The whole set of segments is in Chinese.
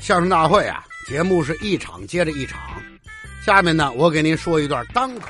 相声大会啊，节目是一场接着一场。下面呢，我给您说一段单口。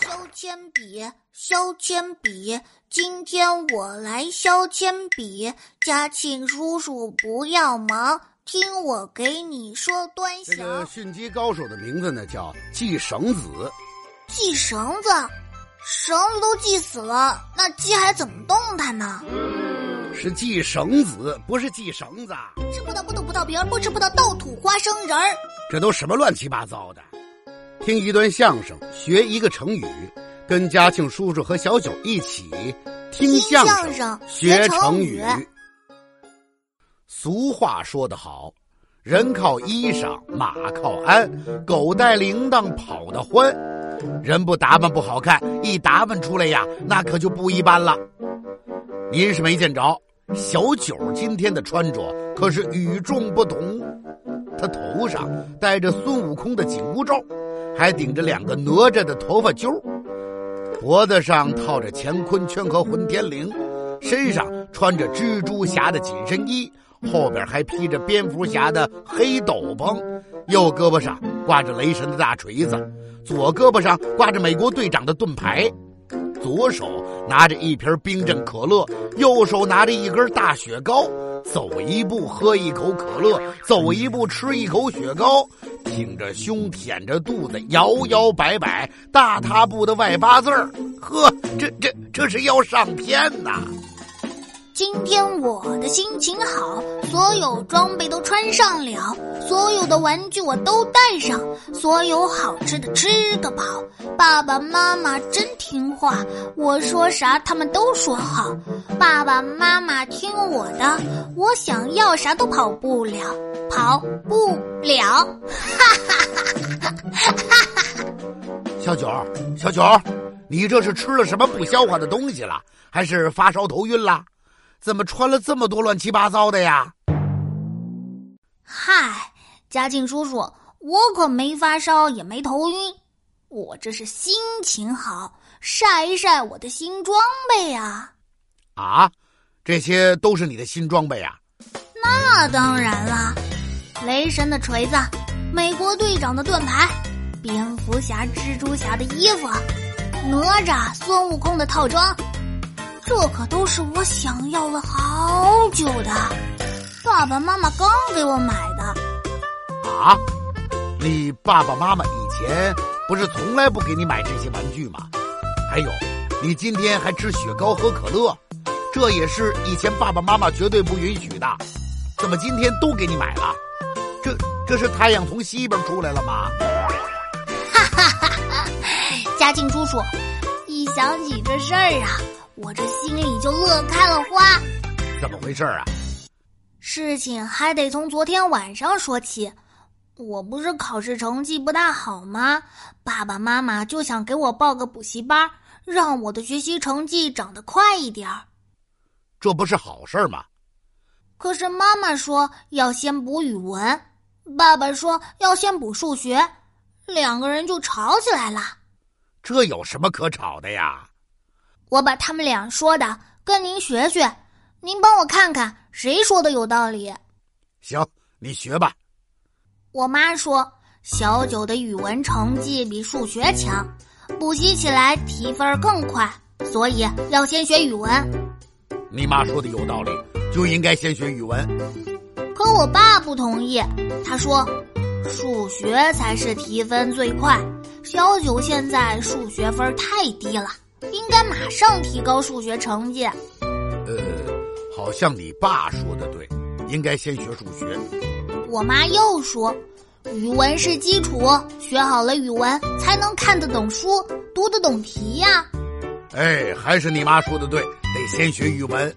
削铅笔，削铅笔，今天我来削铅笔。嘉庆叔叔不要忙，听我给你说端这个详。驯鸡高手的名字呢叫系绳子，系绳子，绳子都系死了，那鸡还怎么动弹呢？是系绳子，不是系绳子。吃葡萄不吐葡萄皮儿，不吃葡萄倒吐花生仁儿。这都什么乱七八糟的？听一段相声，学一个成语，跟嘉庆叔叔和小九一起听相声学学成成语俗话说得好，人靠衣裳，马靠鞍，狗带铃铛跑得欢。人不打扮不好看，一打扮出来呀，那可就不一般了。您是没见着，小九今天的穿着可是与众不同。他头上戴着孙悟空的紧箍咒，还顶着两个哪吒的头发揪，脖子上套着乾坤圈和混天绫，身上穿着蜘蛛侠的紧身衣，后边还披着蝙蝠侠的黑斗篷，右胳膊上挂着雷神的大锤子，左胳膊上挂着美国队长的盾牌。左手拿着一瓶冰镇可乐，右手拿着一根大雪糕，走一步喝一口可乐，走一步吃一口雪糕，挺着胸舔着肚子摇摇摆摆，大踏步的外八字儿，呵，这这这是要上天呐！今天我的心情好，所有装备都穿上了，所有的玩具我都带上，所有好吃的吃个饱。爸爸妈妈真听话，我说啥他们都说好。爸爸妈妈听我的，我想要啥都跑不了，跑不了。哈哈哈哈哈！小九，小九，你这是吃了什么不消化的东西了？还是发烧头晕了？怎么穿了这么多乱七八糟的呀？嗨，嘉靖叔叔，我可没发烧，也没头晕，我这是心情好，晒一晒我的新装备呀、啊，这些都是你的新装备啊？那当然啦，雷神的锤子，美国队长的盾牌，蝙蝠侠、蜘蛛侠的衣服，哪吒、孙悟空的套装，这可都是我想要了好久的。爸爸妈妈刚给我买的。啊，你爸爸妈妈以前不是从来不给你买这些玩具吗？还有，你今天还吃雪糕喝可乐，这也是以前爸爸妈妈绝对不允许的。怎么今天都给你买了？这这是太阳从西边出来了吗？哈哈哈哈嘉靖叔叔，一想起这事儿啊，我这心里就乐开了花。怎么回事啊？事情还得从昨天晚上说起。我不是考试成绩不大好吗？爸爸妈妈就想给我报个补习班，让我的学习成绩长得快一点儿。这不是好事吗？可是妈妈说要先补语文，爸爸说要先补数学，两个人就吵起来了。这有什么可吵的呀？我把他们俩说的跟您学学，您帮我看看谁说的有道理。行，你学吧。我妈说，小九的语文成绩比数学强，补习起来提分更快，所以要先学语文。你妈说的有道理，就应该先学语文。可我爸不同意，他说，数学才是提分最快，小九现在数学分太低了，应该马上提高数学成绩。呃，好像你爸说的对，应该先学数学。我妈又说，语文是基础，学好了语文才能看得懂书，读得懂题呀。哎，还是你妈说的对，得先学语文。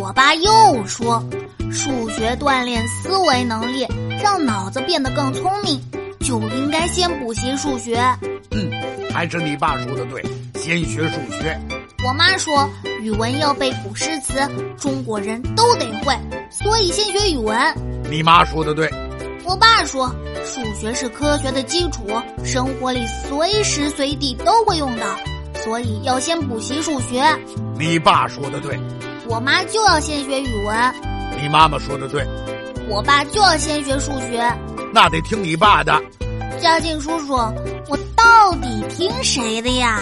我爸又说，数学锻炼思维能力，让脑子变得更聪明，就应该先补习数学。嗯，还是你爸说的对，先学数学。我妈说，语文要背古诗词，中国人都得会，所以先学语文。你妈说的对，我爸说，数学是科学的基础，生活里随时随地都会用到，所以要先补习数学。你爸说的对，我妈就要先学语文。你妈妈说的对，我爸就要先学数学，那得听你爸的。嘉靖叔叔，我到底听谁的呀？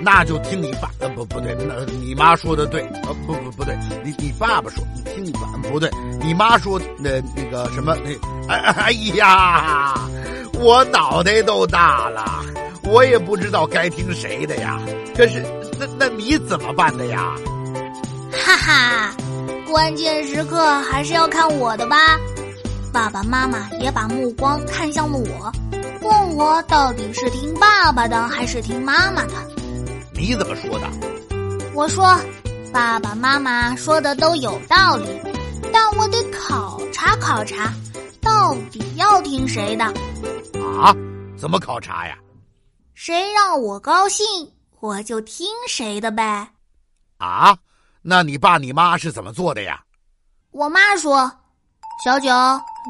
那就听你爸呃不不对，那你妈说的对呃不不不对，你你爸爸说你听你爸不对，你妈说那那个什么那哎哎呀，我脑袋都大了，我也不知道该听谁的呀。可是那那你怎么办的呀？哈哈，关键时刻还是要看我的吧。爸爸妈妈也把目光看向了我，问我到底是听爸爸的还是听妈妈的。你怎么说的？我说，爸爸妈妈说的都有道理，但我得考察考察，到底要听谁的。啊？怎么考察呀？谁让我高兴，我就听谁的呗。啊？那你爸你妈是怎么做的呀？我妈说：“小九，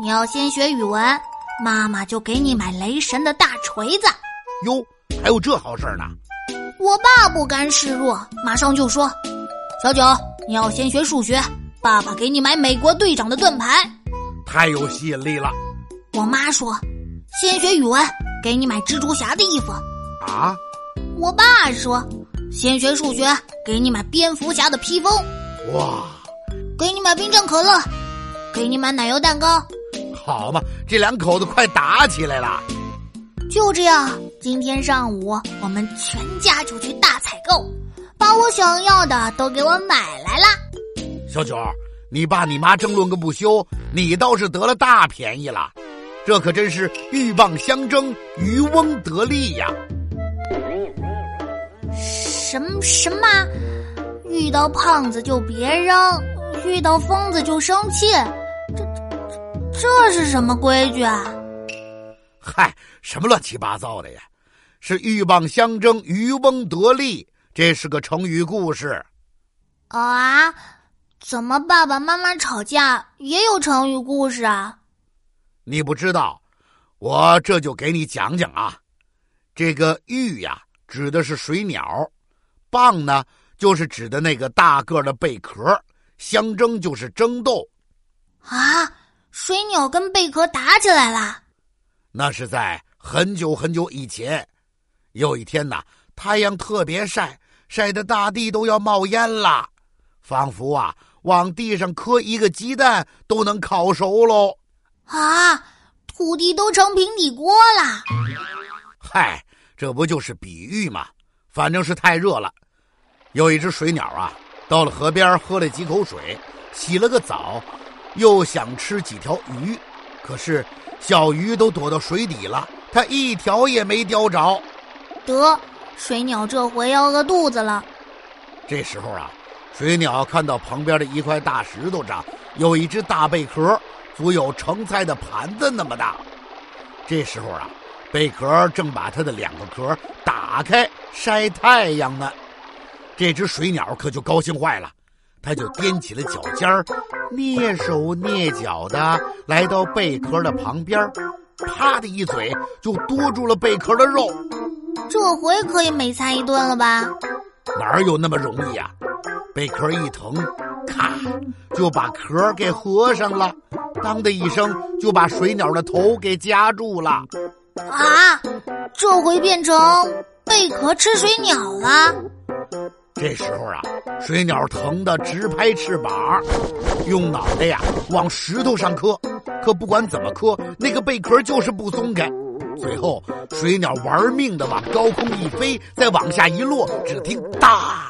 你要先学语文，妈妈就给你买雷神的大锤子。”哟，还有这好事呢！我爸不甘示弱，马上就说：“小九，你要先学数学，爸爸给你买美国队长的盾牌。”太有吸引力了。我妈说：“先学语文，给你买蜘蛛侠的衣服。”啊！我爸说：“先学数学，给你买蝙蝠侠的披风。”哇！给你买冰镇可乐，给你买奶油蛋糕。好嘛，这两口子快打起来了。就这样，今天上午我们全家就去大采购，把我想要的都给我买来了。小九，你爸你妈争论个不休，你倒是得了大便宜了，这可真是鹬蚌相争，渔翁得利呀！什么什么？遇到胖子就别扔，遇到疯子就生气，这这这是什么规矩啊？嗨，什么乱七八糟的呀？是鹬蚌相争，渔翁得利，这是个成语故事。啊？怎么爸爸妈妈吵架也有成语故事啊？你不知道，我这就给你讲讲啊。这个鹬呀，指的是水鸟；蚌呢，就是指的那个大个的贝壳；相争就是争斗。啊！水鸟跟贝壳打起来了。那是在很久很久以前，有一天呐，太阳特别晒，晒得大地都要冒烟了，仿佛啊，往地上磕一个鸡蛋都能烤熟喽。啊，土地都成平底锅了。嗨，这不就是比喻吗？反正是太热了。有一只水鸟啊，到了河边喝了几口水，洗了个澡，又想吃几条鱼，可是。小鱼都躲到水底了，它一条也没叼着。得，水鸟这回要饿肚子了。这时候啊，水鸟看到旁边的一块大石头上有一只大贝壳，足有盛菜的盘子那么大。这时候啊，贝壳正把它的两个壳打开晒太阳呢。这只水鸟可就高兴坏了。它就踮起了脚尖儿，蹑手蹑脚的来到贝壳的旁边，啪的一嘴就叼住了贝壳的肉。这回可以美餐一顿了吧？哪有那么容易啊？贝壳一疼，咔，就把壳给合上了。当的一声，就把水鸟的头给夹住了。啊！这回变成贝壳吃水鸟了。这时候啊，水鸟疼得直拍翅膀，用脑袋呀往石头上磕，可不管怎么磕，那个贝壳就是不松开。最后，水鸟玩命的往高空一飞，再往下一落，只听“哒”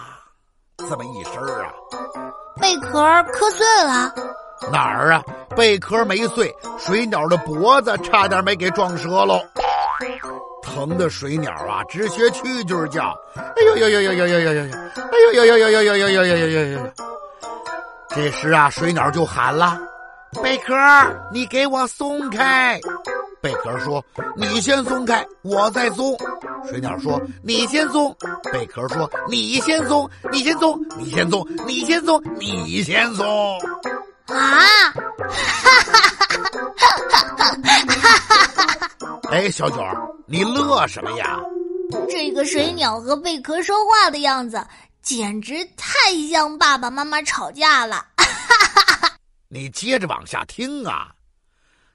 这么一声啊，贝壳磕碎了。哪儿啊？贝壳没碎，水鸟的脖子差点没给撞折喽。疼的水鸟啊，直学蛐蛐叫。哎呦呦呦呦呦呦呦呦！哎呦呦呦呦呦呦呦呦呦呦呦！这时啊，水鸟就喊了：“贝壳，你给我松开！”贝壳说：“你先松开，我再松。”水鸟说：“你先松。”贝壳说：“你先松，你先松，你先松，你先松，你先松。”啊！哈哈哈哈哈哈！哎，小九，你乐什么呀？这个水鸟和贝壳说话的样子，简直太像爸爸妈妈吵架了。你接着往下听啊。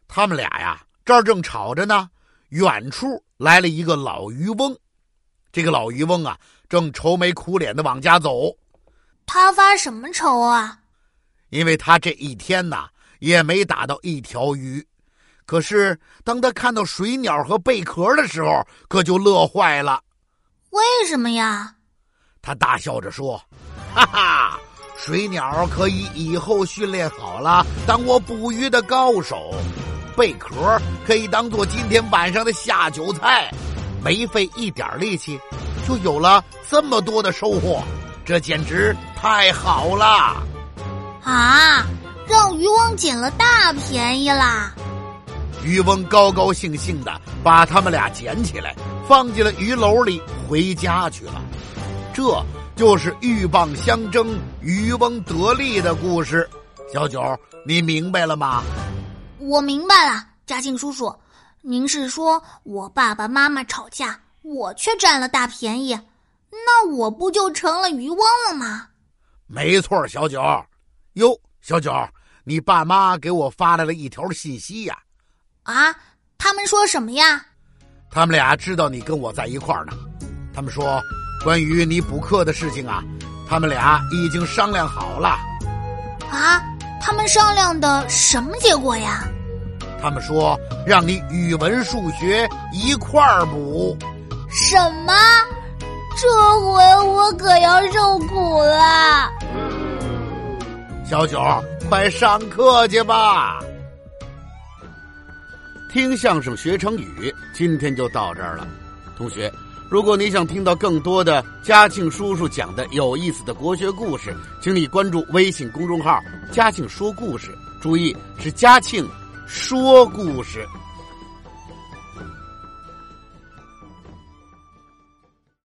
他们俩呀，这儿正吵着呢，远处来了一个老渔翁。这个老渔翁啊，正愁眉苦脸的往家走。他发什么愁啊？因为他这一天呐，也没打到一条鱼。可是当他看到水鸟和贝壳的时候，可就乐坏了。为什么呀？他大笑着说：“哈哈，水鸟可以以后训练好了，当我捕鱼的高手；贝壳可以当做今天晚上的下酒菜。”没费一点力气，就有了这么多的收获，这简直太好了！啊，让渔翁捡了大便宜啦！渔翁高高兴兴的把他们俩捡起来，放进了鱼篓里，回家去了。这就是鹬蚌相争，渔翁得利的故事。小九，你明白了吗？我明白了，嘉庆叔叔。您是说我爸爸妈妈吵架，我却占了大便宜，那我不就成了渔翁了吗？没错，小九。哟，小九，你爸妈给我发来了一条信息呀。啊，他们说什么呀？他们俩知道你跟我在一块儿呢。他们说，关于你补课的事情啊，他们俩已经商量好了。啊，他们商量的什么结果呀？他们说让你语文、数学一块儿补，什么？这回我可要受苦了。小九，快上课去吧。听相声学成语，今天就到这儿了。同学，如果你想听到更多的嘉庆叔叔讲的有意思的国学故事，请你关注微信公众号“嘉庆说故事”，注意是嘉庆。说故事。